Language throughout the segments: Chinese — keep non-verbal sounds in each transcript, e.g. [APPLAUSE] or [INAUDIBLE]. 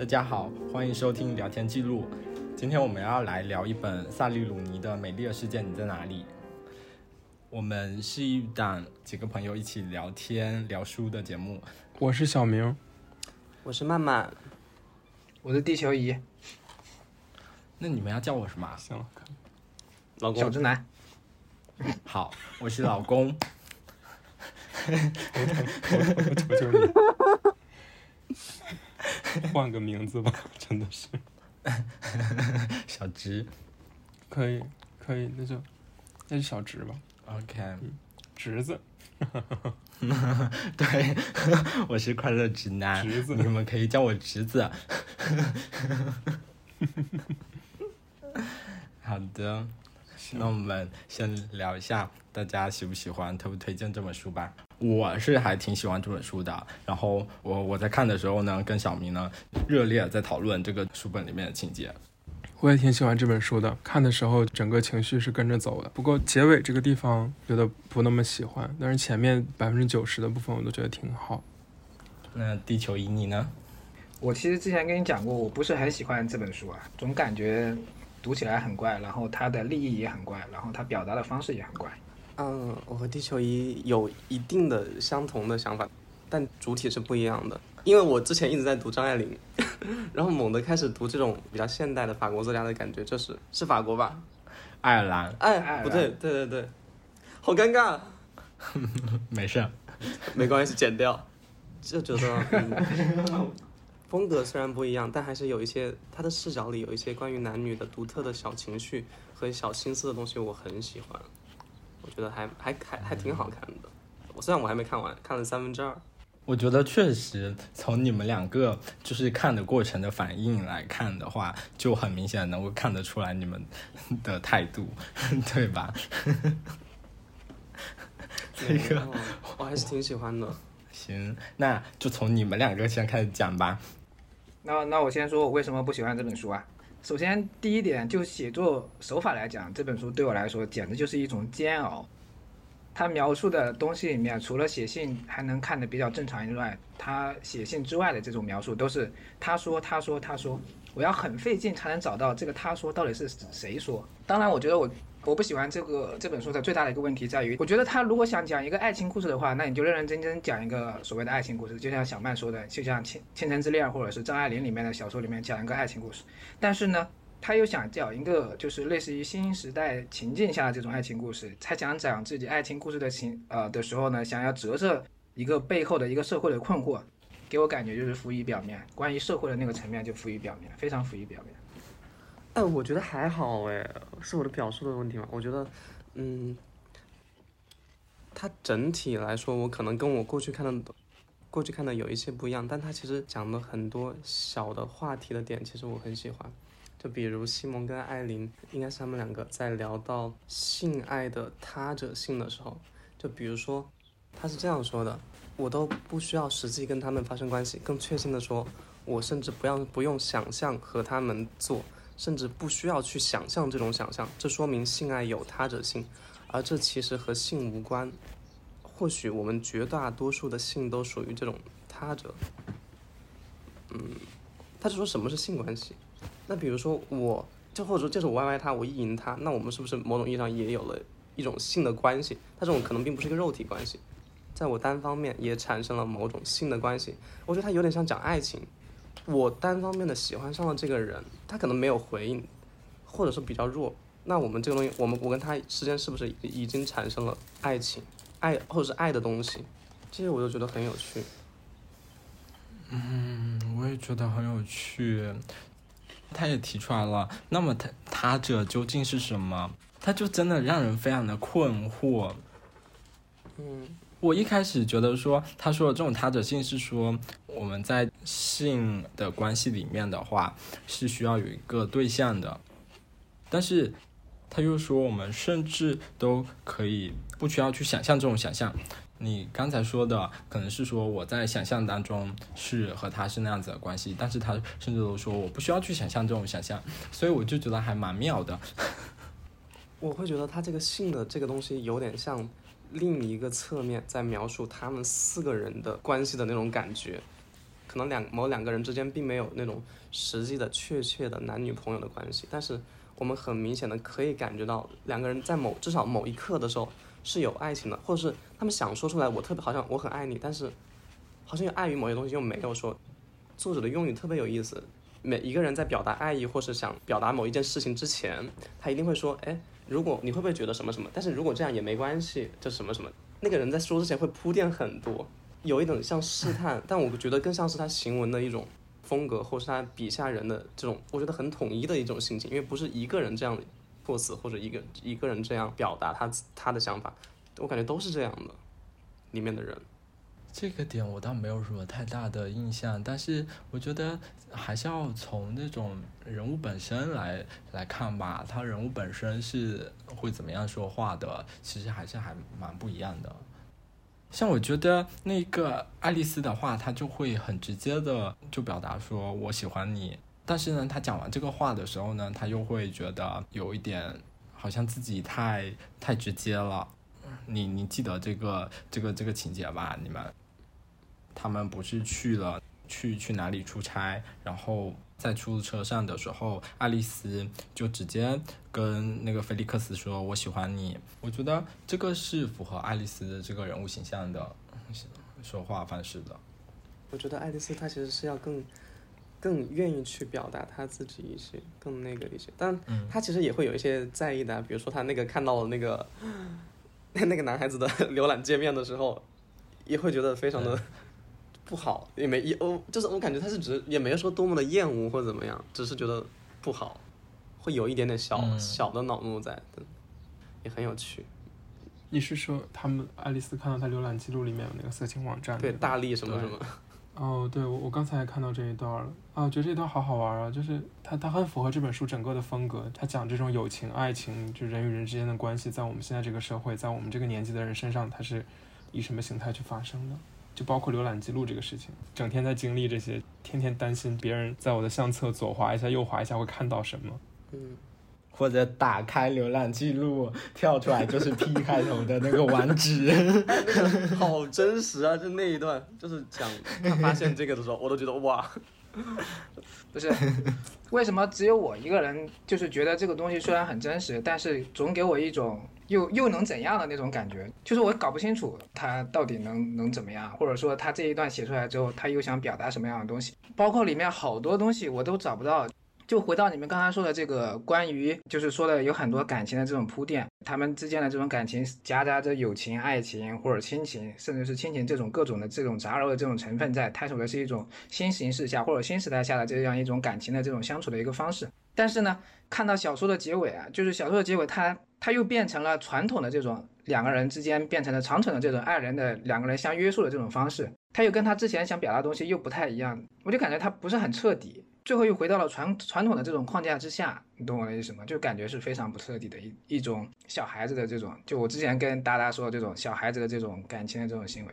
大家好，欢迎收听聊天记录。今天我们要来聊一本萨利鲁尼的《美丽的世界你在哪里》。我们是一档几个朋友一起聊天聊书的节目。我是小明，我是曼曼，我是地球仪，那你们要叫我什么啊？行了，老公，小直男。好，我是老公。我求求你，[LAUGHS] 换个名字吧，[LAUGHS] 真的是。[LAUGHS] 小直。可以可以，那就那就小直吧，OK，侄子，对，我是快乐直男，侄子。你们可以叫我侄子。好的，那我们先聊一下大家喜不喜欢、推不推荐这本书吧。我是还挺喜欢这本书的，然后我我在看的时候呢，跟小明呢热烈在讨论这个书本里面的情节。我也挺喜欢这本书的，看的时候整个情绪是跟着走的。不过结尾这个地方觉得不那么喜欢，但是前面百分之九十的部分我都觉得挺好。那地球仪你呢？我其实之前跟你讲过，我不是很喜欢这本书啊，总感觉读起来很怪，然后它的立意也很怪，然后它表达的方式也很怪。嗯，我和地球仪有一定的相同的想法，但主体是不一样的。因为我之前一直在读张爱玲，[LAUGHS] 然后猛地开始读这种比较现代的法国作家的感觉，就是是法国吧？爱尔兰，哎，不对，对对对，好尴尬，[LAUGHS] 没事。没关系，剪掉。就觉得、嗯、风格虽然不一样，但还是有一些他的视角里有一些关于男女的独特的小情绪和小心思的东西，我很喜欢。我觉得还还还还挺好看的。我虽然我还没看完，看了三分之二。我觉得确实，从你们两个就是看的过程的反应来看的话，就很明显能够看得出来你们的态度，[LAUGHS] 对吧？这个哦我还是挺喜欢的。[LAUGHS] 行，那就从你们两个先开始讲吧。那那我先说我为什么不喜欢这本书啊？首先第一点，就写作手法来讲，这本书对我来说简直就是一种煎熬。他描述的东西里面，除了写信还能看得比较正常以外，他写信之外的这种描述都是他说他说他说，我要很费劲才能找到这个他说到底是谁说。当然，我觉得我我不喜欢这个这本书的最大的一个问题在于，我觉得他如果想讲一个爱情故事的话，那你就认认真真讲一个所谓的爱情故事，就像小曼说的，就像《倾倾城之恋》或者是张爱玲里面的小说里面讲一个爱情故事。但是呢，他又想讲一个就是类似于新时代情境下的这种爱情故事，他想讲自己爱情故事的情呃的时候呢，想要折射一个背后的一个社会的困惑，给我感觉就是浮于表面，关于社会的那个层面就浮于表面，非常浮于表面。哎，我觉得还好哎，是我的表述的问题吗？我觉得，嗯，它整体来说，我可能跟我过去看的，过去看的有一些不一样，但它其实讲了很多小的话题的点，其实我很喜欢。就比如西蒙跟艾琳，应该是他们两个在聊到性爱的他者性的时候，就比如说，他是这样说的：我都不需要实际跟他们发生关系，更确信的说，我甚至不要不用想象和他们做。甚至不需要去想象这种想象，这说明性爱有他者性，而这其实和性无关。或许我们绝大多数的性都属于这种他者。嗯，他是说什么是性关系？那比如说我，就或者说这是我 YY 他，我意淫他，那我们是不是某种意义上也有了一种性的关系？他这种可能并不是一个肉体关系，在我单方面也产生了某种性的关系。我觉得它有点像讲爱情。我单方面的喜欢上了这个人，他可能没有回应，或者是比较弱。那我们这个东西，我们我跟他之间是不是已经产生了爱情、爱或者是爱的东西？这些我就觉得很有趣。嗯，我也觉得很有趣。他也提出来了，那么他他者究竟是什么？他就真的让人非常的困惑。嗯。我一开始觉得说，他说的这种他者性是说，我们在性的关系里面的话，是需要有一个对象的。但是他又说，我们甚至都可以不需要去想象这种想象。你刚才说的可能是说我在想象当中是和他是那样子的关系，但是他甚至都说我不需要去想象这种想象，所以我就觉得还蛮妙的。[LAUGHS] 我会觉得他这个性的这个东西有点像。另一个侧面在描述他们四个人的关系的那种感觉，可能两某两个人之间并没有那种实际的确切的男女朋友的关系，但是我们很明显的可以感觉到两个人在某至少某一刻的时候是有爱情的，或者是他们想说出来我特别好像我很爱你，但是好像又碍于某些东西又没有说。作者的用语特别有意思，每一个人在表达爱意或是想表达某一件事情之前，他一定会说，哎，如果你会不会觉得什么什么？但是如果这样也没关系，就什么什么。那个人在说之前会铺垫很多，有一种像试探，但我觉得更像是他行文的一种风格，或是他笔下人的这种，我觉得很统一的一种心情，因为不是一个人这样措辞或者一个一个人这样表达他他的想法，我感觉都是这样的，里面的人。这个点我倒没有什么太大的印象，但是我觉得还是要从那种人物本身来来看吧。他人物本身是会怎么样说话的，其实还是还蛮不一样的。像我觉得那个爱丽丝的话，她就会很直接的就表达说我喜欢你，但是呢，她讲完这个话的时候呢，她又会觉得有一点好像自己太太直接了。你你记得这个这个这个情节吧？你们？他们不是去了去去哪里出差，然后在出租车上的时候，爱丽丝就直接跟那个菲利克斯说：“我喜欢你。”我觉得这个是符合爱丽丝的这个人物形象的说话方式的。我觉得爱丽丝她其实是要更更愿意去表达她自己一些，更那个一些，但她其实也会有一些在意的，比如说她那个看到了那个 [LAUGHS] 那个男孩子的 [LAUGHS] 浏览界面的时候，也会觉得非常的。[LAUGHS] 不好也没也我就是我感觉他是只也没说多么的厌恶或者怎么样，只是觉得不好，会有一点点小小的恼怒在，也很有趣。你是说他们爱丽丝看到他浏览记录里面有那个色情网站？对，大力什么什么。哦，对，我我刚才也看到这一段了啊，觉得这段好好玩啊，就是他他很符合这本书整个的风格，他讲这种友情、爱情，就人与人之间的关系，在我们现在这个社会，在我们这个年纪的人身上，它是以什么形态去发生的？就包括浏览记录这个事情，整天在经历这些，天天担心别人在我的相册左滑一下、右滑一下会看到什么，嗯，或者打开浏览记录跳出来就是 P 开头的那个网址，[LAUGHS] 好真实啊！就那一段，就是讲他发现这个的时候，我都觉得哇，不是，为什么只有我一个人就是觉得这个东西虽然很真实，但是总给我一种。又又能怎样的那种感觉？就是我搞不清楚他到底能能怎么样，或者说他这一段写出来之后，他又想表达什么样的东西？包括里面好多东西我都找不到。就回到你们刚才说的这个关于，就是说的有很多感情的这种铺垫，他们之间的这种感情夹杂着友情、爱情或者亲情，甚至是亲情这种各种的这种杂糅的这种成分在，探索的是一种新形势下或者新时代下的这样一种感情的这种相处的一个方式。但是呢，看到小说的结尾啊，就是小说的结尾，它它又变成了传统的这种两个人之间变成了长存的这种爱人的两个人相约束的这种方式，它又跟他之前想表达的东西又不太一样，我就感觉它不是很彻底。最后又回到了传传统的这种框架之下，你懂我的意思吗？就感觉是非常不彻底的一一种小孩子的这种，就我之前跟达达说的这种小孩子的这种感情的这种行为。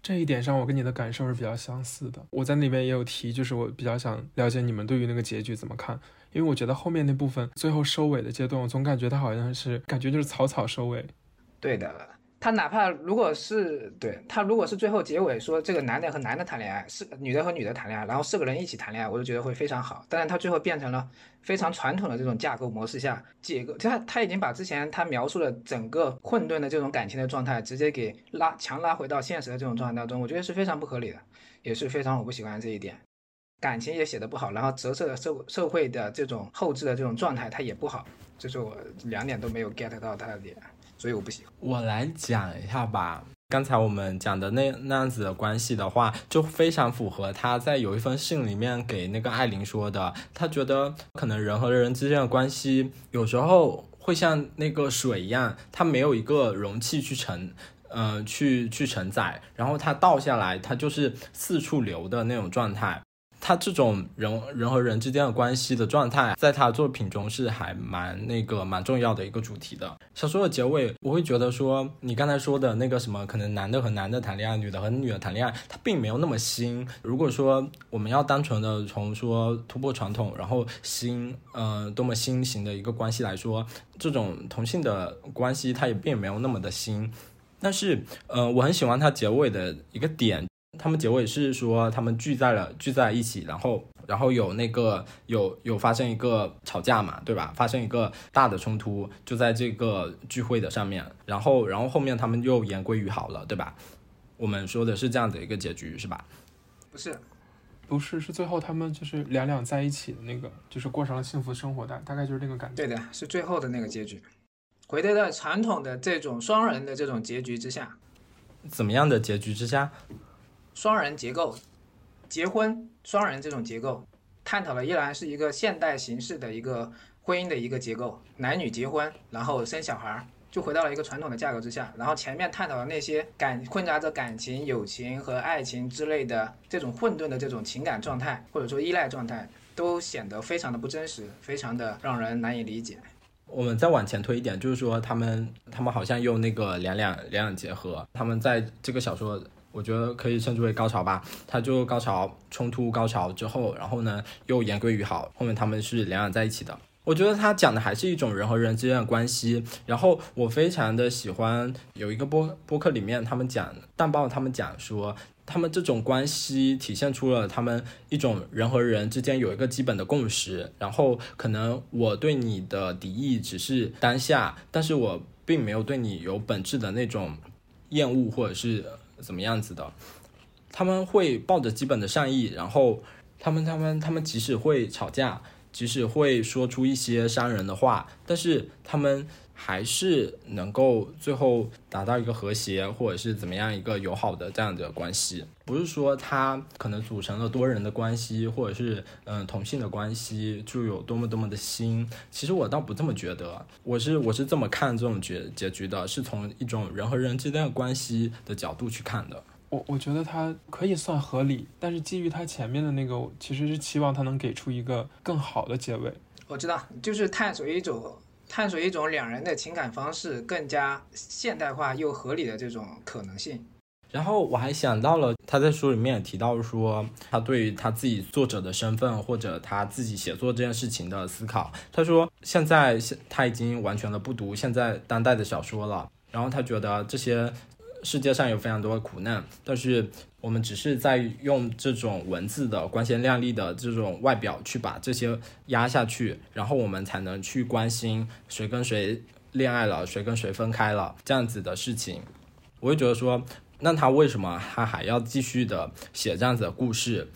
这一点上，我跟你的感受是比较相似的。我在那边也有提，就是我比较想了解你们对于那个结局怎么看，因为我觉得后面那部分最后收尾的阶段，我总感觉他好像是感觉就是草草收尾。对的。他哪怕如果是对他，如果是最后结尾说这个男的和男的谈恋爱，是女的和女的谈恋爱，然后四个人一起谈恋爱，我就觉得会非常好。但是他最后变成了非常传统的这种架构模式下解构，他他已经把之前他描述的整个混沌的这种感情的状态，直接给拉强拉回到现实的这种状态当中，我觉得是非常不合理的，也是非常我不喜欢这一点。感情也写的不好，然后折射社社会的这种后置的这种状态，它也不好，这是我两点都没有 get 到他的点。所以我不喜。我来讲一下吧。刚才我们讲的那那样子的关系的话，就非常符合他在有一封信里面给那个艾琳说的。他觉得可能人和人之间的关系有时候会像那个水一样，它没有一个容器去承，呃，去去承载，然后它倒下来，它就是四处流的那种状态。他这种人人和人之间的关系的状态，在他作品中是还蛮那个蛮重要的一个主题的。小说的结尾，我会觉得说，你刚才说的那个什么，可能男的和男的谈恋爱，女的和女的谈恋爱，它并没有那么新。如果说我们要单纯的从说突破传统，然后新，呃，多么新型的一个关系来说，这种同性的关系，它也并没有那么的新。但是，呃，我很喜欢它结尾的一个点。他们结尾是说他们聚在了聚在一起，然后然后有那个有有发生一个吵架嘛，对吧？发生一个大的冲突，就在这个聚会的上面，然后然后后面他们又言归于好了，对吧？我们说的是这样的一个结局，是吧？不是，不是，是最后他们就是两两在一起的那个，就是过上了幸福生活，大大概就是这个感觉。对的，是最后的那个结局。回到了传统的这种双人的这种结局之下，怎么样的结局之下？双人结构，结婚双人这种结构，探讨了依然是一个现代形式的一个婚姻的一个结构，男女结婚，然后生小孩儿，就回到了一个传统的架构之下。然后前面探讨的那些感混杂着感情、友情和爱情之类的这种混沌的这种情感状态，或者说依赖状态，都显得非常的不真实，非常的让人难以理解。我们再往前推一点，就是说他们他们好像用那个两两两两结合，他们在这个小说，我觉得可以称之为高潮吧。他就高潮冲突高潮之后，然后呢又言归于好，后面他们是两两在一起的。我觉得他讲的还是一种人和人之间的关系。然后我非常的喜欢有一个播播客里面他们讲淡报，他们讲说。他们这种关系体现出了他们一种人和人之间有一个基本的共识，然后可能我对你的敌意只是当下，但是我并没有对你有本质的那种厌恶或者是怎么样子的。他们会抱着基本的善意，然后他们他们他们即使会吵架，即使会说出一些伤人的话，但是他们。还是能够最后达到一个和谐，或者是怎么样一个友好的这样的关系。不是说他可能组成了多人的关系，或者是嗯同性的关系就有多么多么的新。其实我倒不这么觉得，我是我是这么看这种结结局的，是从一种人和人之间的关系的角度去看的。我我觉得它可以算合理，但是基于它前面的那个，其实是期望它能给出一个更好的结尾。我知道，就是探索一种。探索一种两人的情感方式更加现代化又合理的这种可能性。然后我还想到了，他在书里面也提到说，他对于他自己作者的身份或者他自己写作这件事情的思考。他说，现在现他已经完全的不读现在当代的小说了，然后他觉得这些世界上有非常多的苦难，但是。我们只是在用这种文字的光鲜亮丽的这种外表去把这些压下去，然后我们才能去关心谁跟谁恋爱了，谁跟谁分开了这样子的事情。我会觉得说，那他为什么他还要继续的写这样子的故事？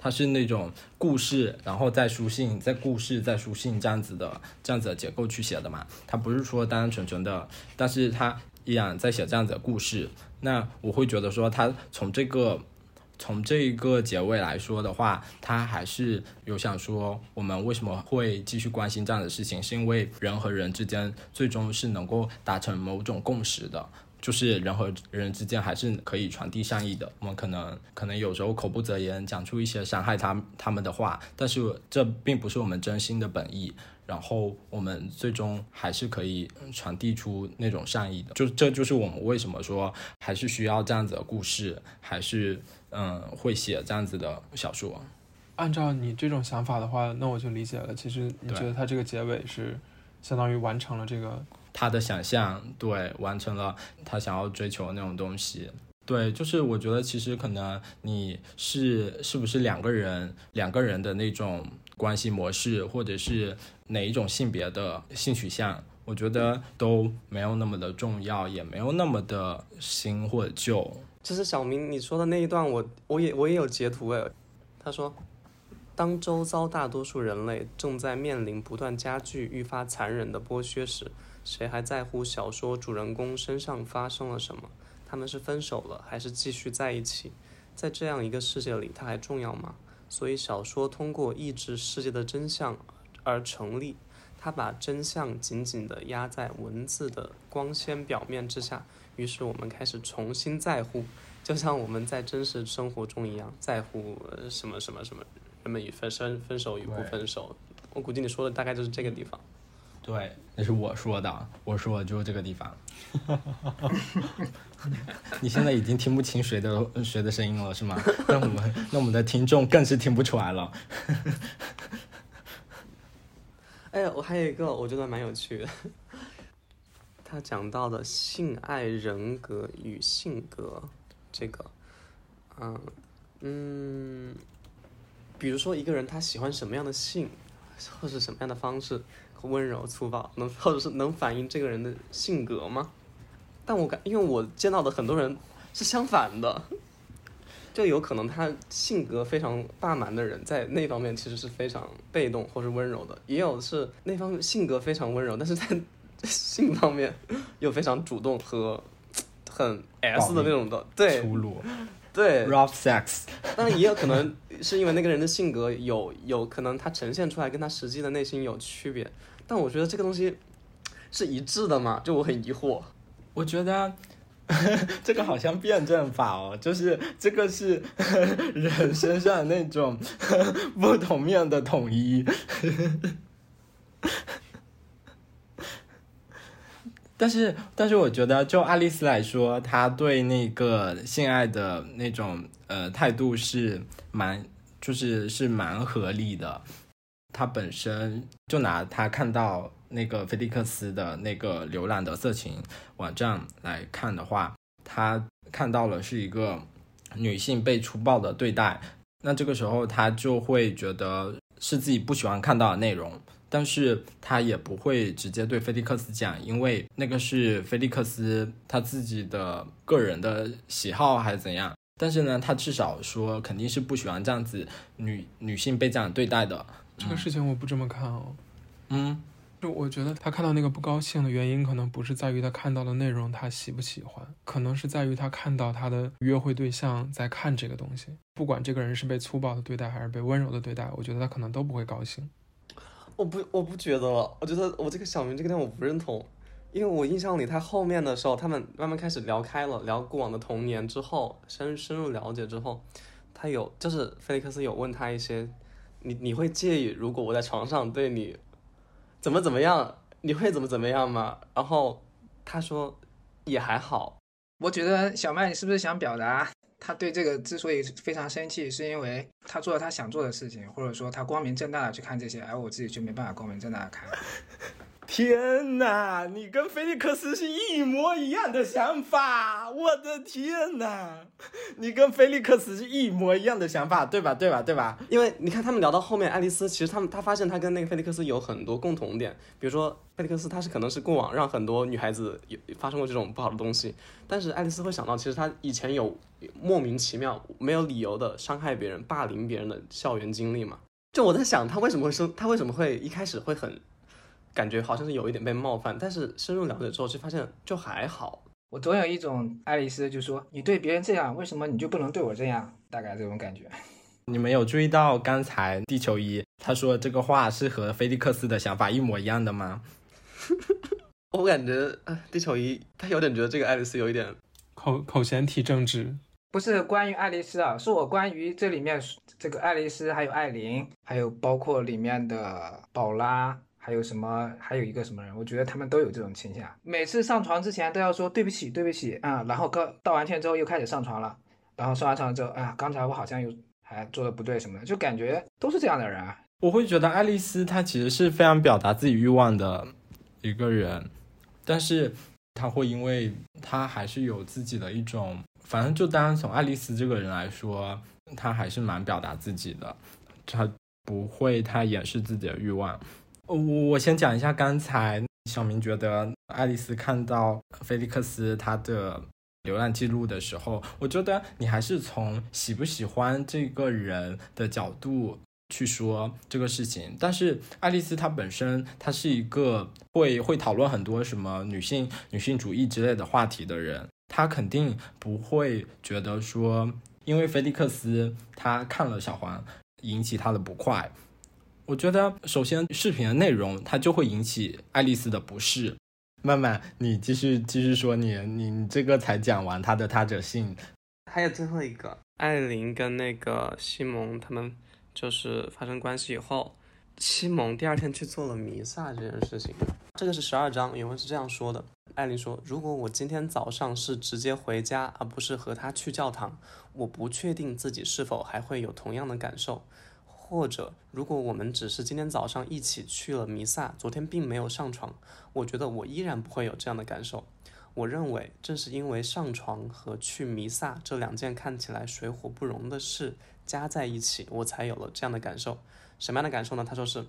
他是那种故事，然后再书信，再故事，再书信这样子的这样子的结构去写的嘛？他不是说单单纯纯的，但是他依然在写这样子的故事。那我会觉得说，他从这个从这一个结尾来说的话，他还是有想说，我们为什么会继续关心这样的事情，是因为人和人之间最终是能够达成某种共识的，就是人和人之间还是可以传递善意的。我们可能可能有时候口不择言，讲出一些伤害他他们的话，但是这并不是我们真心的本意。然后我们最终还是可以传递出那种善意的，就这就是我们为什么说还是需要这样子的故事，还是嗯会写这样子的小说。按照你这种想法的话，那我就理解了。其实你觉得他这个结尾是相当于完成了这个他的想象，对，完成了他想要追求的那种东西。对，就是我觉得其实可能你是是不是两个人两个人的那种关系模式，或者是。哪一种性别的性取向，我觉得都没有那么的重要，也没有那么的新或旧。其实小明你说的那一段，我我也我也有截图诶。他说，当周遭大多数人类正在面临不断加剧、愈发残忍的剥削时，谁还在乎小说主人公身上发生了什么？他们是分手了，还是继续在一起？在这样一个世界里，它还重要吗？所以小说通过抑制世界的真相。而成立，他把真相紧紧地压在文字的光鲜表面之下，于是我们开始重新在乎，就像我们在真实生活中一样，在乎什么什么什么，人们与分分分手与不分手。我估计你说的大概就是这个地方。对，那是我说的，我说的就是这个地方。[LAUGHS] 你现在已经听不清谁的谁的声音了，是吗？那我们那我们的听众更是听不出来了。哎，我还有一个，我觉得蛮有趣的。[LAUGHS] 他讲到的性爱人格与性格，这个，嗯嗯，比如说一个人他喜欢什么样的性，或是什么样的方式，温柔粗暴，能或者是能反映这个人的性格吗？但我感，因为我见到的很多人是相反的，就有可能他性格非常霸蛮的人，在那方面其实是非常被动或是温柔的，也有是那方面性格非常温柔，但是在 [LAUGHS] 性方面又非常主动和很 S 的那种的，对粗鲁对，，rough sex，[LAUGHS] 当然也有可能是因为那个人的性格有有可能他呈现出来跟他实际的内心有区别，但我觉得这个东西是一致的嘛，就我很疑惑。我觉得 [LAUGHS] 这个好像辩证法哦，就是这个是人身上那种不同面的统一。[LAUGHS] 但是，但是我觉得，就爱丽丝来说，她对那个性爱的那种呃态度是蛮，就是是蛮合理的。她本身就拿她看到那个菲利克斯的那个浏览的色情网站来看的话，他看到了是一个女性被粗暴的对待，那这个时候他就会觉得是自己不喜欢看到的内容。但是他也不会直接对菲利克斯讲，因为那个是菲利克斯他自己的个人的喜好还是怎样。但是呢，他至少说肯定是不喜欢这样子女女性被这样对待的。这个事情我不这么看哦。嗯，就我觉得他看到那个不高兴的原因，可能不是在于他看到的内容他喜不喜欢，可能是在于他看到他的约会对象在看这个东西。不管这个人是被粗暴的对待还是被温柔的对待，我觉得他可能都不会高兴。我不，我不觉得了。我觉得我这个小明这个点我不认同，因为我印象里他后面的时候，他们慢慢开始聊开了，聊过往的童年之后，深深入了解之后，他有就是菲利克斯有问他一些，你你会介意如果我在床上对你怎么怎么样，你会怎么怎么样吗？然后他说也还好，我觉得小麦，你是不是想表达他对这个之所以非常生气，是因为他做了他想做的事情，或者说他光明正大的去看这些，而我自己就没办法光明正大的看。天哪，你跟菲利克斯是一模一样的想法！我的天哪，[LAUGHS] 你跟菲利克斯是一模一样的想法，对吧？对吧？对吧？因为你看他们聊到后面，爱丽丝其实他们他发现他跟那个菲利克斯有很多共同点，比如说菲利克斯他是可能是过往让很多女孩子有发生过这种不好的东西，但是爱丽丝会想到其实他以前有莫名其妙没有理由的伤害别人、霸凌别人的校园经历嘛。就我在想他为什么会生，他为什么会一开始会很感觉好像是有一点被冒犯，但是深入了解之后就发现就还好。我总有一种爱丽丝就说你对别人这样，为什么你就不能对我这样？大概这种感觉。你们有注意到刚才地球仪他说这个话是和菲利克斯的想法一模一样的吗？[LAUGHS] 我感觉啊地球仪他有点觉得这个爱丽丝有一点口口嫌体正直，不是关于爱丽丝啊，是我关于这里面这个爱丽丝，还有艾琳，还有包括里面的宝拉，还有什么，还有一个什么人，我觉得他们都有这种倾向。每次上床之前都要说对不起，对不起啊、然后刚道完歉之后又开始上床了，然后上完床之后，啊，刚才我好像又还做的不对什么的，就感觉都是这样的人啊。我会觉得爱丽丝她其实是非常表达自己欲望的一个人，但是她会因为她还是有自己的一种，反正就单从爱丽丝这个人来说，她还是蛮表达自己的，她不会太掩饰自己的欲望。我我先讲一下刚才小明觉得爱丽丝看到菲利克斯他的浏览记录的时候，我觉得你还是从喜不喜欢这个人的角度去说这个事情。但是爱丽丝她本身她是一个会会讨论很多什么女性女性主义之类的话题的人，她肯定不会觉得说，因为菲利克斯他看了小黄引起他的不快。我觉得首先视频的内容它就会引起爱丽丝的不适。曼曼，你继续继续说你你你这个才讲完他的他者性，还有最后一个，艾琳跟那个西蒙他们就是发生关系以后，西蒙第二天去做了弥撒这件事情。这个是十二章，原文是这样说的：艾琳说，如果我今天早上是直接回家，而不是和他去教堂，我不确定自己是否还会有同样的感受。或者，如果我们只是今天早上一起去了弥撒，昨天并没有上床，我觉得我依然不会有这样的感受。我认为正是因为上床和去弥撒这两件看起来水火不容的事加在一起，我才有了这样的感受。什么样的感受呢？他说是，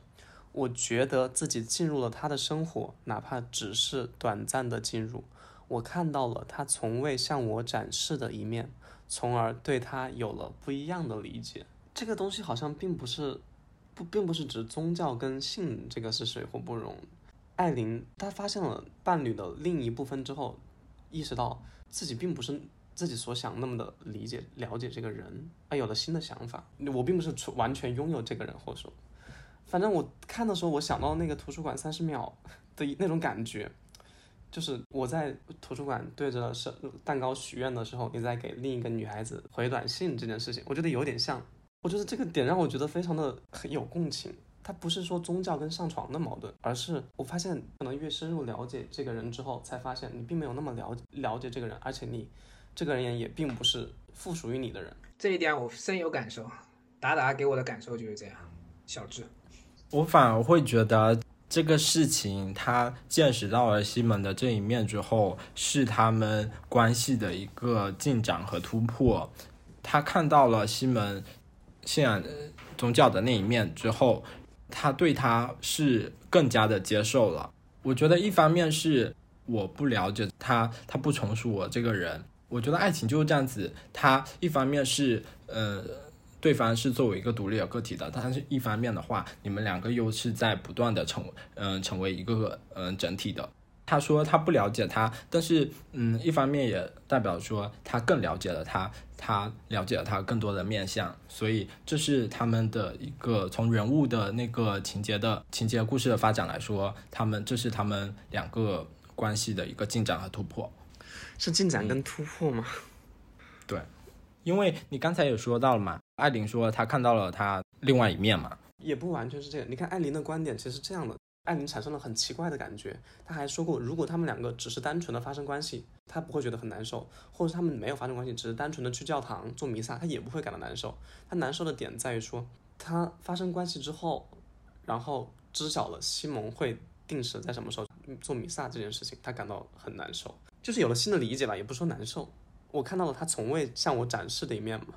我觉得自己进入了他的生活，哪怕只是短暂的进入，我看到了他从未向我展示的一面，从而对他有了不一样的理解。这个东西好像并不是，不，并不是指宗教跟性这个是水火不容。艾琳她发现了伴侣的另一部分之后，意识到自己并不是自己所想那么的理解了解这个人，而有了新的想法。我并不是完全拥有这个人，或者说，反正我看的时候，我想到那个图书馆三十秒的那种感觉，就是我在图书馆对着是蛋糕许愿的时候，你在给另一个女孩子回短信这件事情，我觉得有点像。我觉得这个点让我觉得非常的很有共情。它不是说宗教跟上床的矛盾，而是我发现可能越深入了解这个人之后，才发现你并没有那么了了解这个人，而且你这个人也并不是附属于你的人。这一点我深有感受，达达给我的感受就是这样。小智，我反而会觉得这个事情他见识到了西门的这一面之后，是他们关系的一个进展和突破。他看到了西门信仰宗教的那一面之后。他对他是更加的接受了。我觉得一方面是我不了解他，他不成熟我这个人。我觉得爱情就是这样子，他一方面是呃，对方是作为一个独立的个体的，但是一方面的话，你们两个又是在不断的成嗯成为一个嗯整体的。他说他不了解他，但是嗯，一方面也代表说他更了解了他，他了解了他更多的面相，所以这是他们的一个从人物的那个情节的情节故事的发展来说，他们这是他们两个关系的一个进展和突破，是进展跟突破吗？[LAUGHS] 对，因为你刚才也说到了嘛，艾琳说她看到了他另外一面嘛，也不完全是这个，你看艾琳的观点其实是这样的。艾琳产生了很奇怪的感觉，他还说过，如果他们两个只是单纯的发生关系，他不会觉得很难受；或者他们没有发生关系，只是单纯的去教堂做弥撒，他也不会感到难受。他难受的点在于说，他发生关系之后，然后知晓了西蒙会定时在什么时候做弥撒这件事情，他感到很难受，就是有了新的理解吧，也不说难受。我看到了他从未向我展示的一面嘛。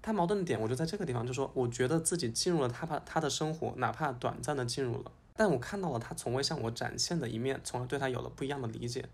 他矛盾的点，我就在这个地方，就说我觉得自己进入了他怕他的生活，哪怕短暂的进入了。但我看到了他从未向我展现的一面，从而对他有了不一样的理解。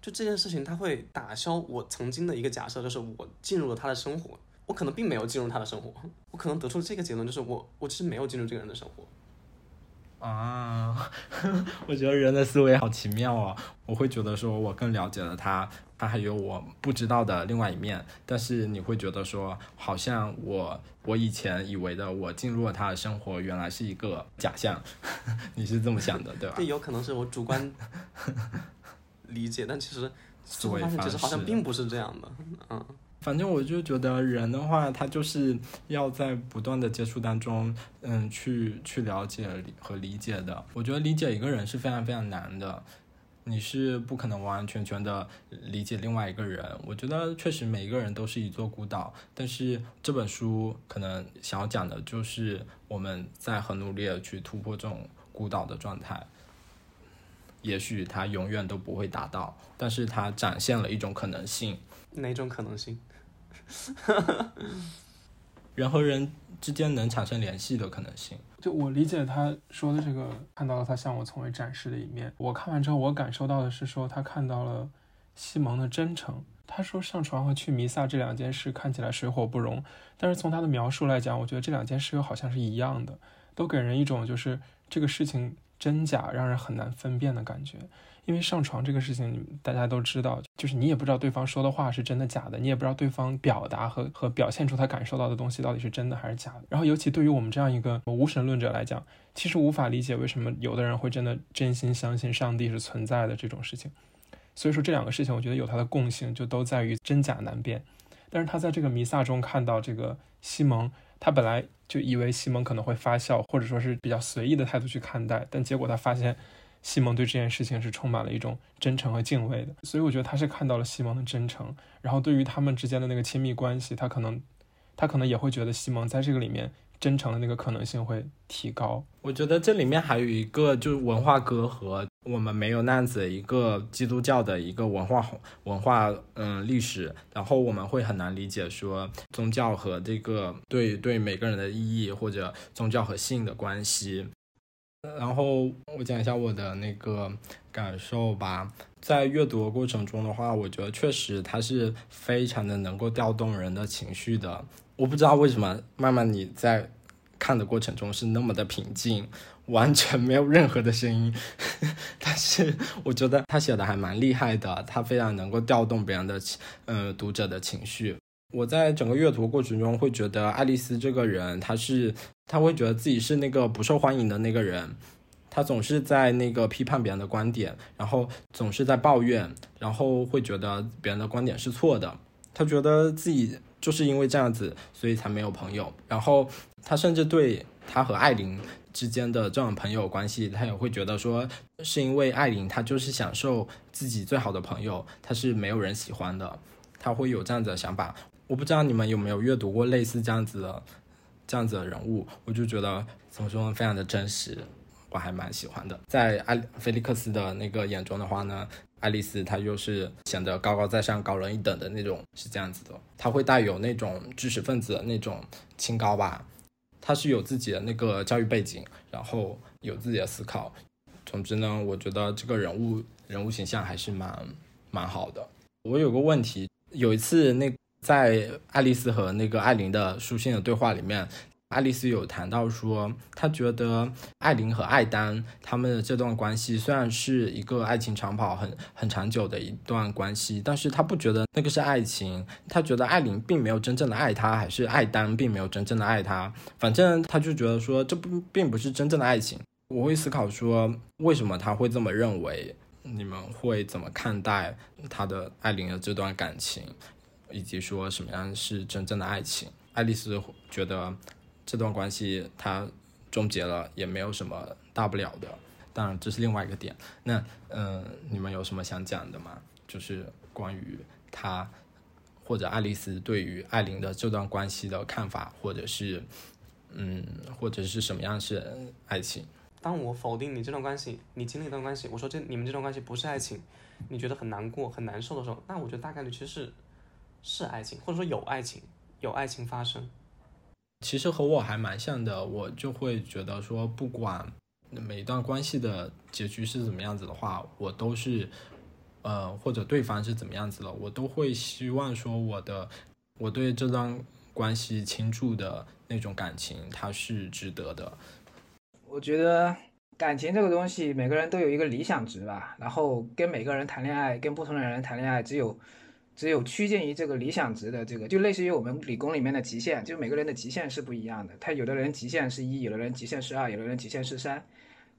就这件事情，他会打消我曾经的一个假设，就是我进入了他的生活。我可能并没有进入他的生活，我可能得出这个结论，就是我我其实没有进入这个人的生活。啊，[LAUGHS] 我觉得人的思维好奇妙啊。我会觉得说我更了解了他。他还有我不知道的另外一面，但是你会觉得说，好像我我以前以为的我进入了他的生活，原来是一个假象，[LAUGHS] 你是这么想的，对吧？这有可能是我主观 [LAUGHS] 理解，但其实最后发现其实好像并不是这样的，嗯。反正我就觉得人的话，他就是要在不断的接触当中，嗯，去去了解和理解的。我觉得理解一个人是非常非常难的。你是不可能完完全全的理解另外一个人，我觉得确实每一个人都是一座孤岛，但是这本书可能想要讲的就是我们在很努力的去突破这种孤岛的状态，也许它永远都不会达到，但是它展现了一种可能性。哪种可能性？[LAUGHS] 人和人之间能产生联系的可能性。就我理解他说的这个，看到了他向我从未展示的一面。我看完之后，我感受到的是说他看到了西蒙的真诚。他说上床和去弥撒这两件事看起来水火不容，但是从他的描述来讲，我觉得这两件事又好像是一样的，都给人一种就是这个事情真假让人很难分辨的感觉。因为上床这个事情，大家都知道，就是你也不知道对方说的话是真的假的，你也不知道对方表达和和表现出他感受到的东西到底是真的还是假的。然后，尤其对于我们这样一个无神论者来讲，其实无法理解为什么有的人会真的真心相信上帝是存在的这种事情。所以说，这两个事情我觉得有它的共性，就都在于真假难辨。但是他在这个弥撒中看到这个西蒙，他本来就以为西蒙可能会发笑，或者说是比较随意的态度去看待，但结果他发现。西蒙对这件事情是充满了一种真诚和敬畏的，所以我觉得他是看到了西蒙的真诚，然后对于他们之间的那个亲密关系，他可能，他可能也会觉得西蒙在这个里面真诚的那个可能性会提高。我觉得这里面还有一个就是文化隔阂，我们没有那样子一个基督教的一个文化文化嗯历史，然后我们会很难理解说宗教和这个对对每个人的意义，或者宗教和性的关系。然后我讲一下我的那个感受吧，在阅读的过程中的话，我觉得确实它是非常的能够调动人的情绪的。我不知道为什么，慢慢你在看的过程中是那么的平静，完全没有任何的声音。[LAUGHS] 但是我觉得他写的还蛮厉害的，他非常能够调动别人的情，呃，读者的情绪。我在整个阅读过程中会觉得爱丽丝这个人，他是他会觉得自己是那个不受欢迎的那个人，他总是在那个批判别人的观点，然后总是在抱怨，然后会觉得别人的观点是错的，他觉得自己。就是因为这样子，所以才没有朋友。然后他甚至对他和艾琳之间的这种朋友关系，他也会觉得说，是因为艾琳她就是享受自己最好的朋友，她是没有人喜欢的，他会有这样子的想法。我不知道你们有没有阅读过类似这样子的这样子的人物，我就觉得怎么说呢非常的真实，我还蛮喜欢的。在艾菲利克斯的那个眼中的话呢？爱丽丝她就是显得高高在上、高人一等的那种，是这样子的。她会带有那种知识分子的那种清高吧。她是有自己的那个教育背景，然后有自己的思考。总之呢，我觉得这个人物人物形象还是蛮蛮好的。我有个问题，有一次那在爱丽丝和那个艾琳的书信的对话里面。爱丽丝有谈到说，她觉得艾琳和艾丹他们的这段关系虽然是一个爱情长跑很很长久的一段关系，但是她不觉得那个是爱情。她觉得艾琳并没有真正的爱他，还是艾丹并没有真正的爱他。反正她就觉得说，这不并不是真正的爱情。我会思考说，为什么他会这么认为？你们会怎么看待他的艾琳的这段感情，以及说什么样是真正的爱情？爱丽丝觉得。这段关系它终结了，也没有什么大不了的。当然，这是另外一个点。那，嗯，你们有什么想讲的吗？就是关于他或者爱丽丝对于艾琳的这段关系的看法，或者是，嗯，或者是什么样是爱情？当我否定你这段关系，你经历一段关系，我说这你们这段关系不是爱情，你觉得很难过、很难受的时候，那我觉得大概率其实是是爱情，或者说有爱情，有爱情发生。其实和我还蛮像的，我就会觉得说，不管每一段关系的结局是怎么样子的话，我都是，呃，或者对方是怎么样子的，我都会希望说，我的我对这段关系倾注的那种感情，它是值得的。我觉得感情这个东西，每个人都有一个理想值吧，然后跟每个人谈恋爱，跟不同的人谈恋爱，只有。只有趋近于这个理想值的这个，就类似于我们理工里面的极限，就每个人的极限是不一样的。他有的人极限是一，有的人极限是二，有的人极限是三，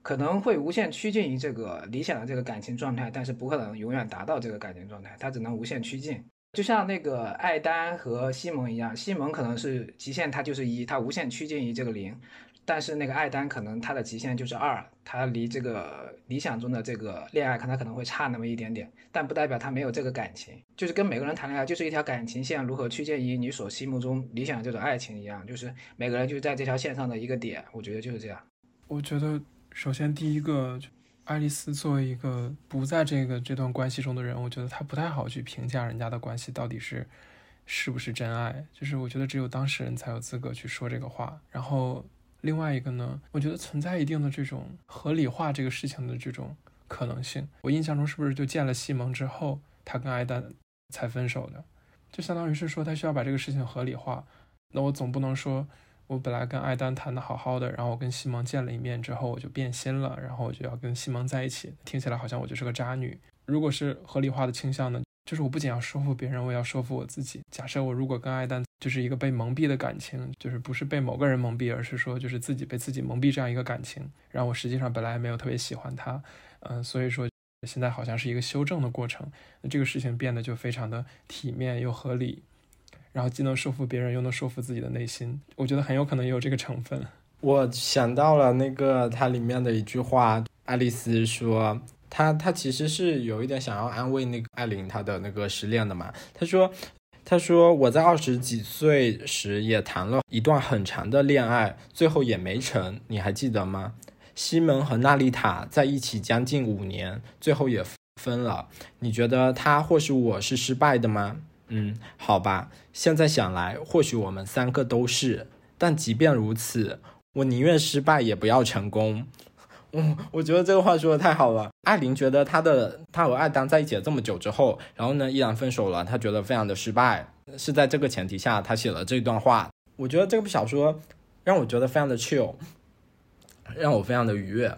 可能会无限趋近于这个理想的这个感情状态，但是不可能永远达到这个感情状态，他只能无限趋近。就像那个艾丹和西蒙一样，西蒙可能是极限，他就是一，他无限趋近于这个零。但是那个艾丹可能他的极限就是二，他离这个理想中的这个恋爱，看他可能会差那么一点点，但不代表他没有这个感情，就是跟每个人谈恋爱就是一条感情线如何趋近于你所心目中理想的这种爱情一样，就是每个人就是在这条线上的一个点，我觉得就是这样。我觉得首先第一个，爱丽丝作为一个不在这个这段关系中的人，我觉得她不太好去评价人家的关系到底是是不是真爱，就是我觉得只有当事人才有资格去说这个话，然后。另外一个呢，我觉得存在一定的这种合理化这个事情的这种可能性。我印象中是不是就见了西蒙之后，他跟艾丹才分手的？就相当于是说他需要把这个事情合理化。那我总不能说我本来跟艾丹谈的好好的，然后我跟西蒙见了一面之后我就变心了，然后我就要跟西蒙在一起，听起来好像我就是个渣女。如果是合理化的倾向呢？就是我不仅要说服别人，我也要说服我自己。假设我如果跟艾丹就是一个被蒙蔽的感情，就是不是被某个人蒙蔽，而是说就是自己被自己蒙蔽这样一个感情，然后我实际上本来没有特别喜欢他，嗯，所以说现在好像是一个修正的过程，那这个事情变得就非常的体面又合理，然后既能说服别人，又能说服自己的内心，我觉得很有可能也有这个成分。我想到了那个它里面的一句话，爱丽丝说。他他其实是有一点想要安慰那个艾琳，她的那个失恋的嘛。他说，他说我在二十几岁时也谈了一段很长的恋爱，最后也没成，你还记得吗？西蒙和娜丽塔在一起将近五年，最后也分了。你觉得他或是我是失败的吗？嗯，好吧。现在想来，或许我们三个都是。但即便如此，我宁愿失败也不要成功。[LAUGHS] 嗯，我觉得这个话说的太好了。艾琳觉得她的她和艾丹在一起了这么久之后，然后呢依然分手了，她觉得非常的失败。是在这个前提下，她写了这段话。我觉得这部小说让我觉得非常的 chill。让我非常的愉悦，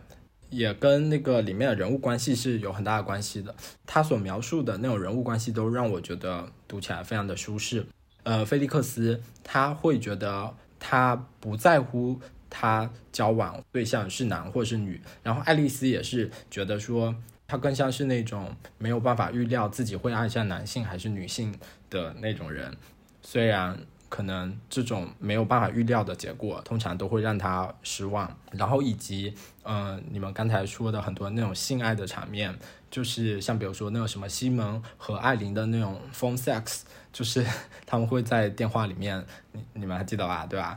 也跟那个里面的人物关系是有很大的关系的。他所描述的那种人物关系都让我觉得读起来非常的舒适。呃，菲利克斯他会觉得他不在乎他交往对象是男或是女，然后爱丽丝也是觉得说他更像是那种没有办法预料自己会爱上男性还是女性的那种人，虽然。可能这种没有办法预料的结果，通常都会让他失望。然后以及，嗯，你们刚才说的很多那种性爱的场面，就是像比如说那个什么西蒙和艾琳的那种 phone sex，就是他们会在电话里面，你你们还记得吧？对吧？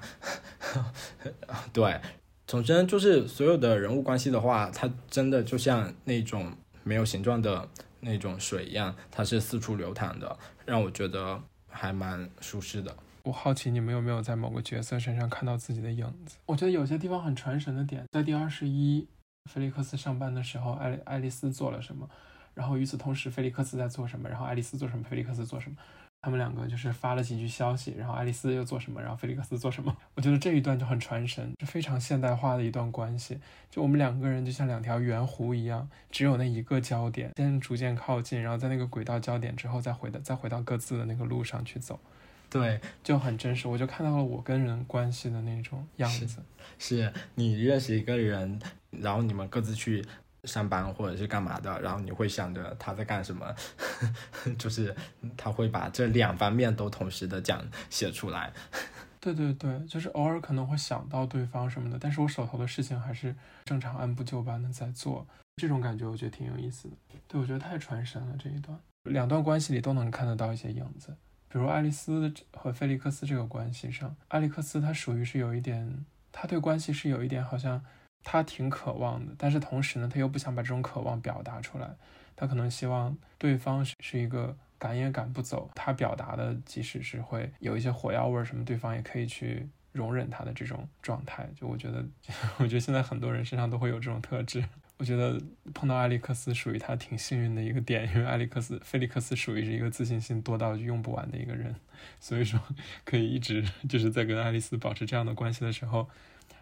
[LAUGHS] 对，总之就是所有的人物关系的话，它真的就像那种没有形状的那种水一样，它是四处流淌的，让我觉得还蛮舒适的。我好奇你们有没有在某个角色身上看到自己的影子？我觉得有些地方很传神的点，在第二十一，菲利克斯上班的时候，爱爱丽丝做了什么？然后与此同时，菲利克斯在做什么？然后爱丽丝做什么？菲利克斯做什么？他们两个就是发了几句消息，然后爱丽丝又做什么？然后菲利克斯做什么？我觉得这一段就很传神，是非常现代化的一段关系。就我们两个人就像两条圆弧一样，只有那一个焦点，先逐渐靠近，然后在那个轨道焦点之后，再回到再回到各自的那个路上去走。对，就很真实，我就看到了我跟人关系的那种样子。是你认识一个人，然后你们各自去上班或者是干嘛的，然后你会想着他在干什么，[LAUGHS] 就是他会把这两方面都同时的讲写出来。对对对，就是偶尔可能会想到对方什么的，但是我手头的事情还是正常按部就班的在做，这种感觉我觉得挺有意思的。对，我觉得太传神了这一段，两段关系里都能看得到一些影子。比如爱丽丝和菲利克斯这个关系上，艾利克斯他属于是有一点，他对关系是有一点好像他挺渴望的，但是同时呢，他又不想把这种渴望表达出来，他可能希望对方是一个赶也赶不走，他表达的即使是会有一些火药味儿什么，对方也可以去容忍他的这种状态。就我觉得，[LAUGHS] 我觉得现在很多人身上都会有这种特质。我觉得碰到艾利克斯属于他挺幸运的一个点，因为艾利克斯、菲利克斯属于是一个自信心多到用不完的一个人，所以说可以一直就是在跟爱丽丝保持这样的关系的时候，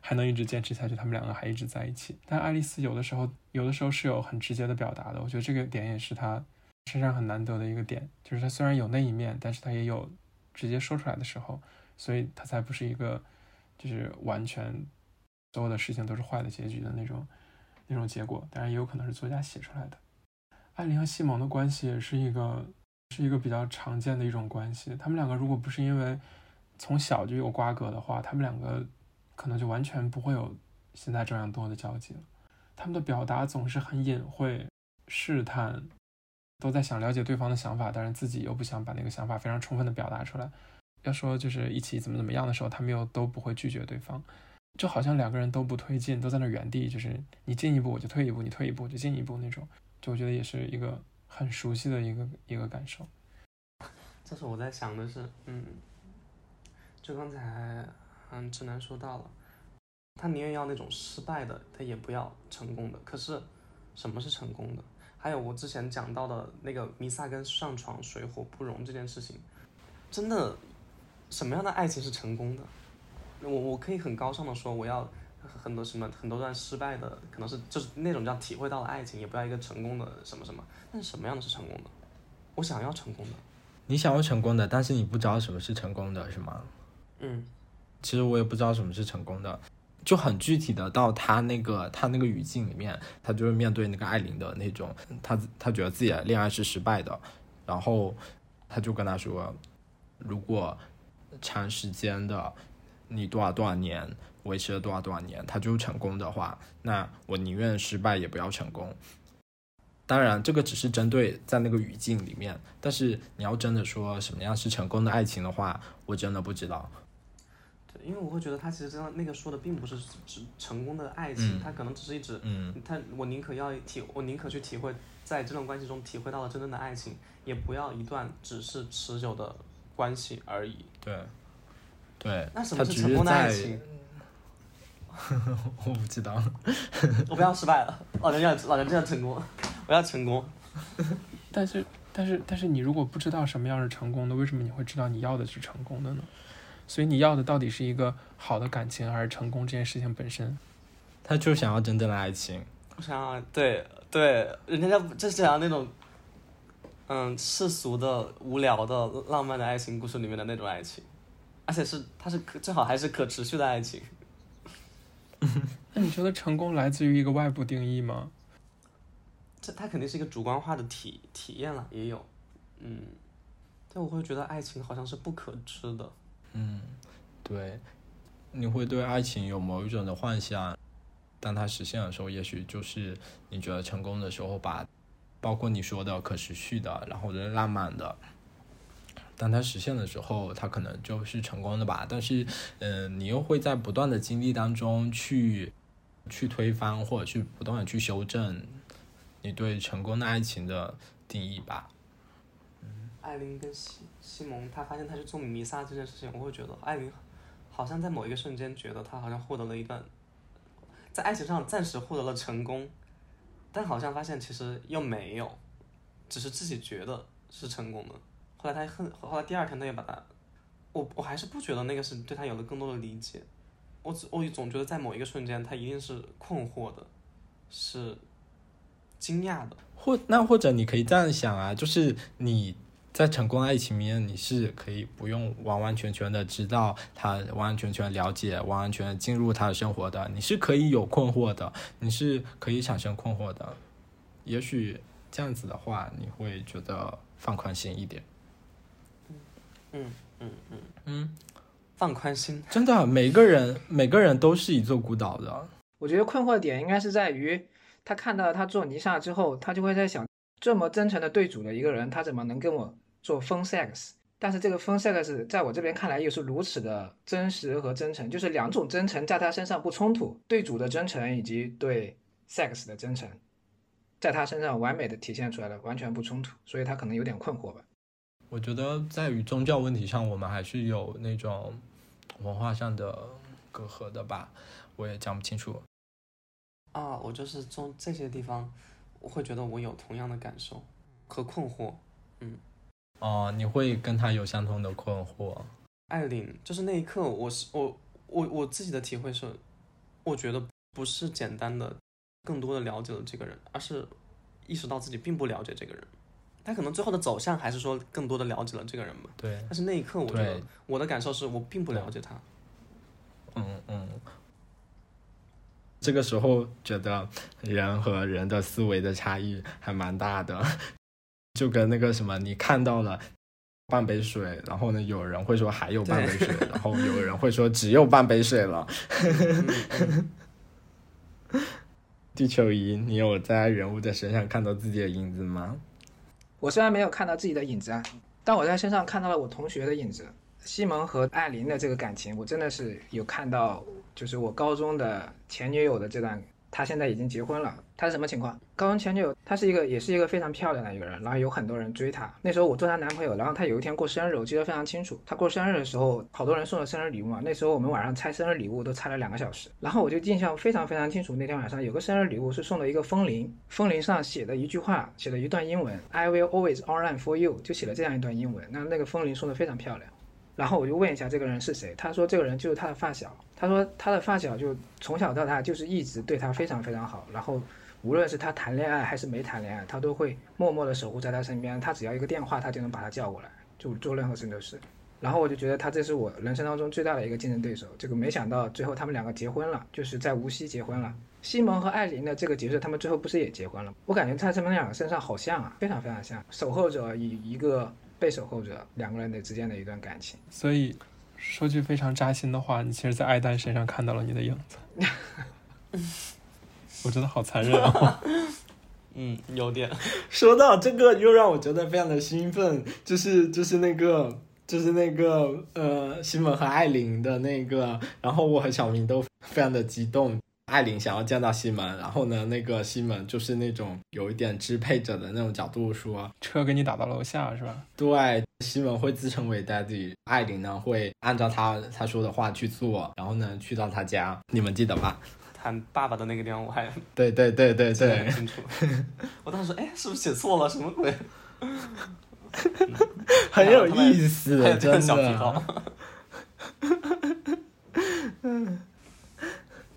还能一直坚持下去，他们两个还一直在一起。但爱丽丝有的时候，有的时候是有很直接的表达的，我觉得这个点也是他身上很难得的一个点，就是他虽然有那一面，但是他也有直接说出来的时候，所以他才不是一个就是完全所有的事情都是坏的结局的那种。那种结果，当然也有可能是作家写出来的。艾琳和西蒙的关系是一个，是一个比较常见的一种关系。他们两个如果不是因为从小就有瓜葛的话，他们两个可能就完全不会有现在这样多的交集了。他们的表达总是很隐晦、试探，都在想了解对方的想法，但是自己又不想把那个想法非常充分的表达出来。要说就是一起怎么怎么样的时候，他们又都不会拒绝对方。就好像两个人都不推进，都在那原地，就是你进一步我就退一步，你退一步就进一步那种，就我觉得也是一个很熟悉的一个一个感受。这是我在想的是，嗯，就刚才嗯直男说到了，他宁愿要那种失败的，他也不要成功的。可是什么是成功的？还有我之前讲到的那个弥撒跟上床水火不容这件事情，真的什么样的爱情是成功的？我我可以很高尚的说，我要很多什么很多段失败的，可能是就是那种叫体会到了爱情，也不要一个成功的什么什么。但是什么样的是成功的？我想要成功的。你想要成功的，但是你不知道什么是成功的，是吗？嗯，其实我也不知道什么是成功的，就很具体的到他那个他那个语境里面，他就是面对那个艾琳的那种，他他觉得自己的恋爱是失败的，然后他就跟他说，如果长时间的。你多少多少年维持了多少多少年，他就成功的话，那我宁愿失败也不要成功。当然，这个只是针对在那个语境里面，但是你要真的说什么样是成功的爱情的话，我真的不知道。对，因为我会觉得他其实真的那个说的并不是指成功的爱情，嗯他可能只是一指嗯他我宁可要体，我宁可去体会在这段关系中体会到了真正的爱情，也不要一段只是持久的关系而已。对，对，那什么是成功的爱在情？[LAUGHS] 我不知道。[LAUGHS] 我不要失败了，老娘要老娘真要成功，我要成功。[LAUGHS] 但是但是但是你如果不知道什么样是成功的，为什么你会知道你要的是成功的呢？所以你要的到底是一个好的感情，还是成功这件事情本身？他就是想要真正的爱情。我想要对对，人家就是想要那种，嗯，世俗的、无聊的、浪漫的爱情故事里面的那种爱情，而且是它是可最好还是可持续的爱情。[LAUGHS] 那你觉得成功来自于一个外部定义吗？这它肯定是一个主观化的体体验了，也有，嗯，但我会觉得爱情好像是不可知的。嗯，对，你会对爱情有某一种的幻想，当它实现的时候，也许就是你觉得成功的时候把，包括你说的可持续的，然后的浪漫的。当它实现的时候，它可能就是成功的吧。但是，嗯、你又会在不断的经历当中去去推翻，或者去不断的去修正你对成功的爱情的定义吧。艾琳跟西西蒙，他发现他去做弥撒这件事情，我会觉得艾琳好像在某一个瞬间觉得他好像获得了一段，在爱情上暂时获得了成功，但好像发现其实又没有，只是自己觉得是成功的。后来他恨，后来第二天他又把他，我我还是不觉得那个是对他有了更多的理解，我只我总觉得在某一个瞬间他一定是困惑的，是惊讶的。或那或者你可以这样想啊，就是你在成功爱情里面，你是可以不用完完全全的知道他，完完全全了解，完完全进入他的生活的，你是可以有困惑的，你是可以产生困惑的。也许这样子的话，你会觉得放宽心一点。嗯嗯嗯嗯，放宽心。真的，每个人每个人都是一座孤岛的。我觉得困惑点应该是在于，他看到他做泥沙之后，他就会在想，这么真诚的对主的一个人，他怎么能跟我做 phone sex？但是这个 phone sex 在我这边看来又是如此的真实和真诚，就是两种真诚在他身上不冲突，对主的真诚以及对 sex 的真诚，在他身上完美的体现出来了，完全不冲突，所以他可能有点困惑吧。我觉得在于宗教问题上，我们还是有那种文化上的隔阂的吧，我也讲不清楚。啊，我就是从这些地方，我会觉得我有同样的感受和困惑。嗯哦，你会跟他有相同的困惑。艾琳，就是那一刻，我是我我我自己的体会是，我觉得不是简单的更多的了解了这个人，而是意识到自己并不了解这个人。他可能最后的走向还是说更多的了解了这个人吧。对，但是那一刻，我觉得我的感受是我并不了解他。嗯嗯。这个时候觉得人和人的思维的差异还蛮大的，就跟那个什么，你看到了半杯水，然后呢，有人会说还有半杯水，然后有人会说只有半杯水了。[LAUGHS] 地球仪，你有在人物的身上看到自己的影子吗？我虽然没有看到自己的影子啊，但我在身上看到了我同学的影子。西蒙和艾琳的这个感情，我真的是有看到，就是我高中的前女友的这段，她现在已经结婚了。她是什么情况？高中前女友，她是一个也是一个非常漂亮的一个人，然后有很多人追她。那时候我做她男朋友，然后她有一天过生日，我记得非常清楚。她过生日的时候，好多人送了生日礼物嘛。那时候我们晚上拆生日礼物都拆了两个小时，然后我就印象非常非常清楚。那天晚上有个生日礼物是送了一个风铃，风铃上写的一句话，写了一段英文，I will always online for you，就写了这样一段英文。那那个风铃送的非常漂亮。然后我就问一下这个人是谁，他说这个人就是他的发小，他说他的发小就从小到大就是一直对他非常非常好，然后无论是他谈恋爱还是没谈恋爱，他都会默默的守护在他身边，他只要一个电话，他就能把他叫过来，就做任何事都是。然后我就觉得他这是我人生当中最大的一个竞争对手，这个没想到最后他们两个结婚了，就是在无锡结婚了。西蒙和艾琳的这个角色，他们最后不是也结婚了？我感觉在他们两个身上好像啊，非常非常像，守候者与一个被守候者两个人的之间的一段感情。所以说句非常扎心的话，你其实，在艾丹身上看到了你的影子。[LAUGHS] 我真的好残忍啊！[LAUGHS] 嗯，有点。[LAUGHS] 说到这个，又让我觉得非常的兴奋，就是就是那个就是那个呃，西蒙和艾琳的那个，然后我和小明都非常的激动。艾琳想要见到西门，然后呢，那个西门就是那种有一点支配者的那种角度说，车给你打到楼下是吧？对，西门会自称为 daddy，艾琳呢会按照他他说的话去做，然后呢去到他家，你们记得吧？喊爸爸的那个地方我还对对对对对，清楚。我当时说，哎，是不是写错了？什么鬼？很有意思，真小皮的。套。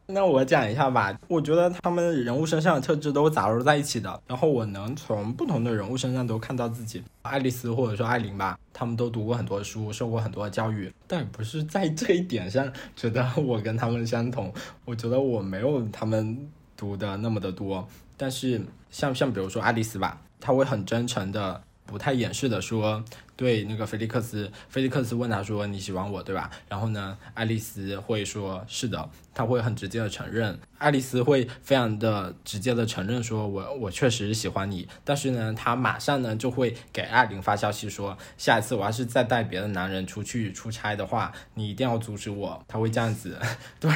那我讲一下吧，我觉得他们人物身上的特质都杂糅在一起的，然后我能从不同的人物身上都看到自己。爱丽丝或者说艾琳吧，他们都读过很多书，受过很多教育，但不是在这一点上觉得我跟他们相同。我觉得我没有他们读的那么的多，但是像像比如说爱丽丝吧，她会很真诚的。不太掩饰的说，对那个菲利克斯，菲利克斯问他说你喜欢我对吧？然后呢，爱丽丝会说是的，他会很直接的承认，爱丽丝会非常的直接的承认说我我确实喜欢你，但是呢，他马上呢就会给艾琳发消息说，下一次我要是再带别的男人出去出差的话，你一定要阻止我，他会这样子，[LAUGHS] 对，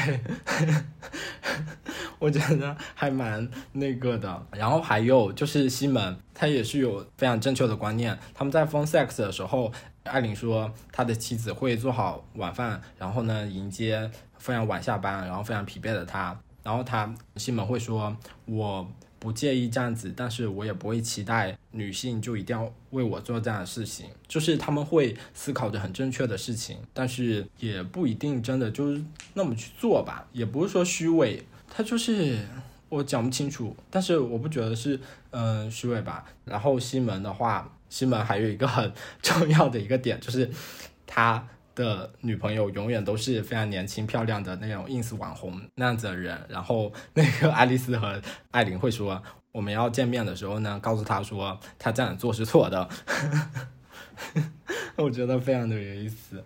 [LAUGHS] 我觉得还蛮那个的。然后还有就是西门，他也是有非常正确的观念。他们在风 sex 的时候，艾琳说他的妻子会做好晚饭，然后呢迎接非常晚下班，然后非常疲惫的他。然后他西门会说，我不介意这样子，但是我也不会期待女性就一定要为我做这样的事情。就是他们会思考着很正确的事情，但是也不一定真的就是那么去做吧，也不是说虚伪，他就是我讲不清楚，但是我不觉得是嗯、虚伪吧。然后西门的话，西门还有一个很 [LAUGHS] 重要的一个点就是他。的女朋友永远都是非常年轻漂亮的那种 ins 网红。那样子的人，然后那个爱丽丝和艾琳会说，我们要见面的时候呢，告诉他说他这样做是错的，[LAUGHS] 我觉得非常的有意思。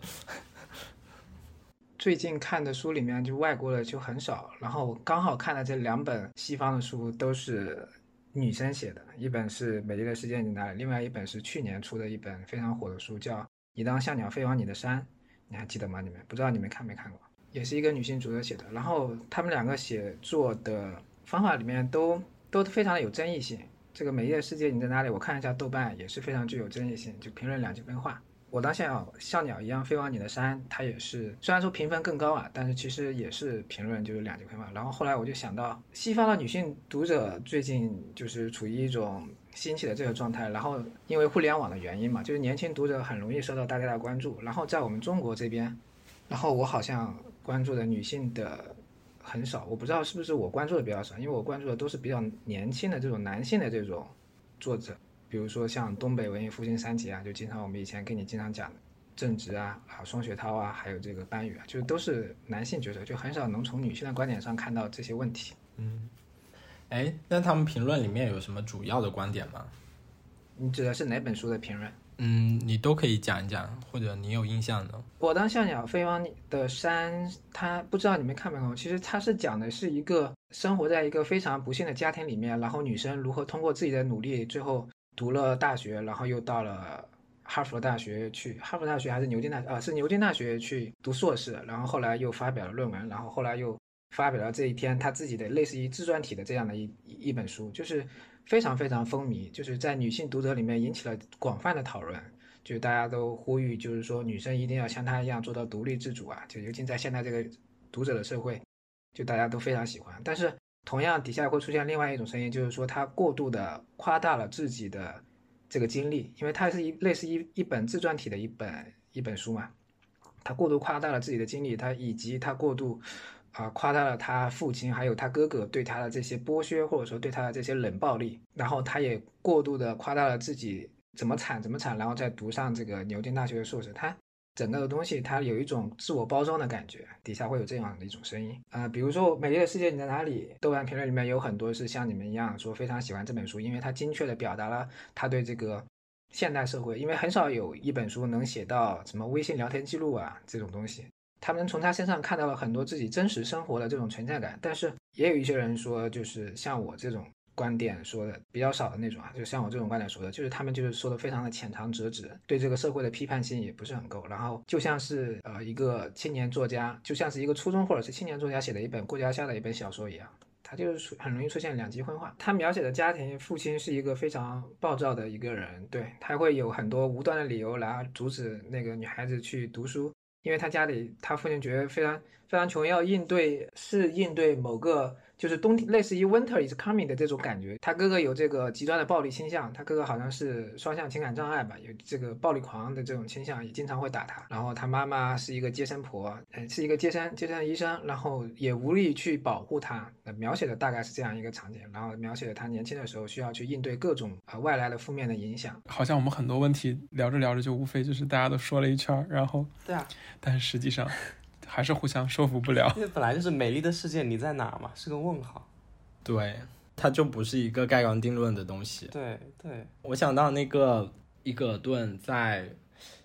最近看的书里面，就外国的就很少，然后刚好看的这两本西方的书都是女生写的，一本是《美丽的世界你哪里》，另外一本是去年出的一本非常火的书，叫《你当像鸟飞往你的山》，你还记得吗？你们不知道你们看没看过？也是一个女性作者写的，然后他们两个写作的方法里面都都非常的有争议性。这个《美丽的世界你在哪里》，我看一下豆瓣也是非常具有争议性，就评论两极分化。我当像鸟像鸟一样飞往你的山，它也是虽然说评分更高啊，但是其实也是评论就是两极分化。然后后来我就想到，西方的女性读者最近就是处于一种兴起的这个状态，然后因为互联网的原因嘛，就是年轻读者很容易受到大家的关注。然后在我们中国这边，然后我好像关注的女性的很少，我不知道是不是我关注的比较少，因为我关注的都是比较年轻的这种男性的这种作者。比如说像东北文艺复兴三杰啊，就经常我们以前跟你经常讲的郑直啊、啊双雪涛啊，还有这个班宇啊，就都是男性角色，就很少能从女性的观点上看到这些问题。嗯哎，那他们评论里面有什么主要的观点吗？你指的是哪本书的评论？嗯，你都可以讲一讲，或者你有印象的。我当像鸟飞往你的山，它不知道你们看没看过？其实它是讲的是一个生活在一个非常不幸的家庭里面，然后女生如何通过自己的努力，最后读了大学，然后又到了哈佛大学去，哈佛大学还是牛津大啊？是牛津大学去读硕士，然后后来又发表了论文，然后后来又发表了这一篇他自己的类似于自传体的这样的一一本书，就是非常非常风靡，就是在女性读者里面引起了广泛的讨论。就大家都呼吁，就是说女生一定要像她一样做到独立自主啊！就尤其在现在这个读者的社会，就大家都非常喜欢。但是同样底下会出现另外一种声音，就是说她过度的夸大了自己的这个经历，因为它是一类似一一本自传体的一本一本书嘛，她过度夸大了自己的经历，她以及她过度啊、夸大了他父亲还有他哥哥对他的这些剥削，或者说对他的这些冷暴力，然后他也过度的夸大了自己怎么惨怎么惨，然后再读上这个牛津大学的硕士，他整个的东西他有一种自我包装的感觉，底下会有这样的一种声音。啊、比如说《美丽的世界你在哪里》，豆瓣评论里面有很多是像你们一样说非常喜欢这本书，因为它精确的表达了他对这个现代社会，因为很少有一本书能写到什么微信聊天记录啊这种东西，他们从他身上看到了很多自己真实生活的这种存在感，但是也有一些人说，就是像我这种观点说的比较少的那种啊，就像我这种观点说的，就是他们就是说的非常的浅尝辄止，对这个社会的批判性也不是很够。然后就像是呃一个青年作家，就像是一个初中或者是青年作家写的一本过家家的一本小说一样，他就是很容易出现两极分化。他描写的家庭父亲是一个非常暴躁的一个人，对他会有很多无端的理由来阻止那个女孩子去读书，因为他家里他父亲觉得非常非常穷，要应对是应对某个。就是冬天，类似于 Winter is coming 的这种感觉。他哥哥有这个极端的暴力倾向，他哥哥好像是双向情感障碍吧，有这个暴力狂的这种倾向，也经常会打他。然后他妈妈是一个接生婆，嗯，是一个接生接生医生，然后也无力去保护他。描写的大概是这样一个场景，然后描写了他年轻的时候需要去应对各种呃外来的负面的影响。好像我们很多问题聊着聊着就无非就是大家都说了一圈，然后对啊，但是实际上。还是互相说服不了，因为本来就是美丽的世界，你在哪嘛？是个问号。对，它就不是一个盖棺定论的东西。对对，我想到那个伊格尔顿在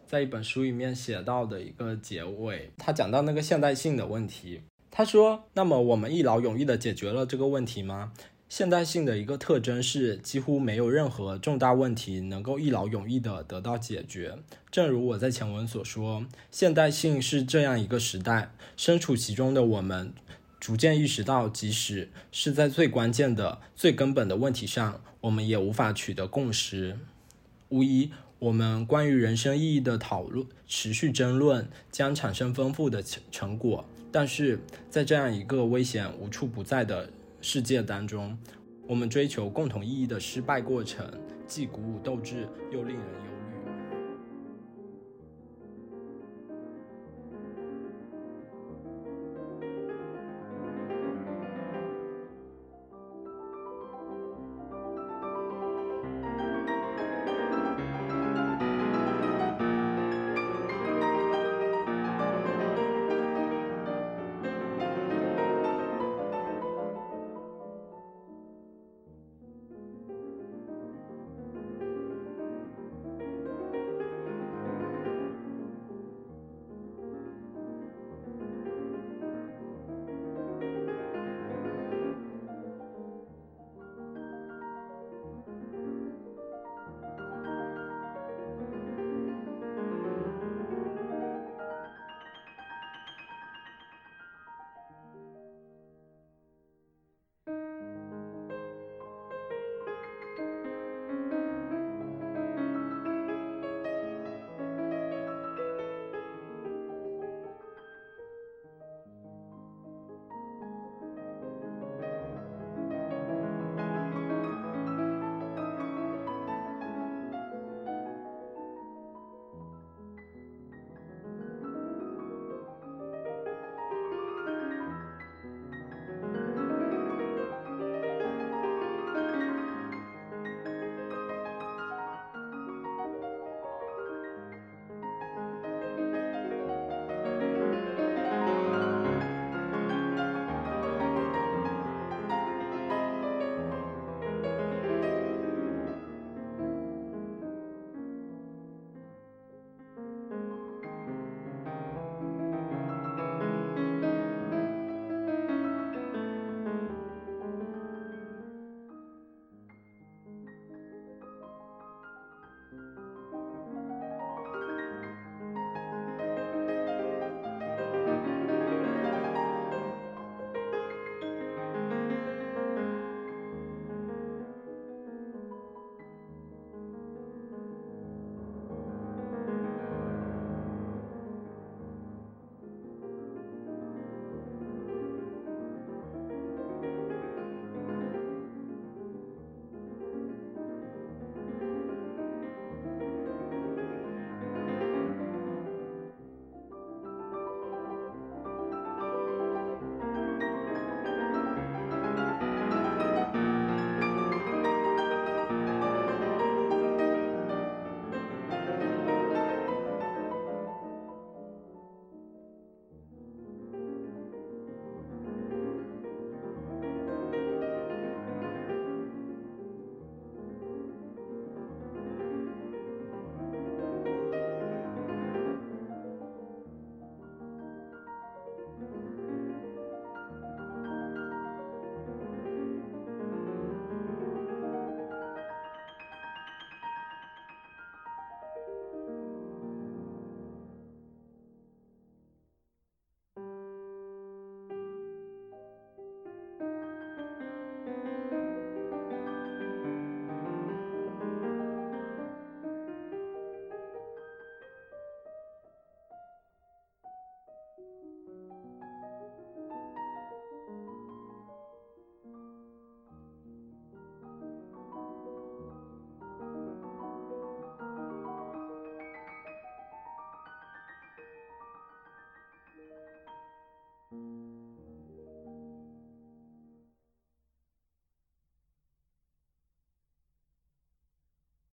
在一本书里面写到的一个结尾，他讲到那个现代性的问题。他说：“那么我们一劳永逸的解决了这个问题吗？”现代性的一个特征是，几乎没有任何重大问题能够一劳永逸地得到解决。正如我在前文所说，现代性是这样一个时代，身处其中的我们逐渐意识到，即使是在最关键的、最根本的问题上，我们也无法取得共识。无疑，我们关于人生意义的讨论、持续争论将产生丰富的成成果，但是在这样一个危险无处不在的。世界当中，我们追求共同意义的失败过程，既鼓舞斗志，又令人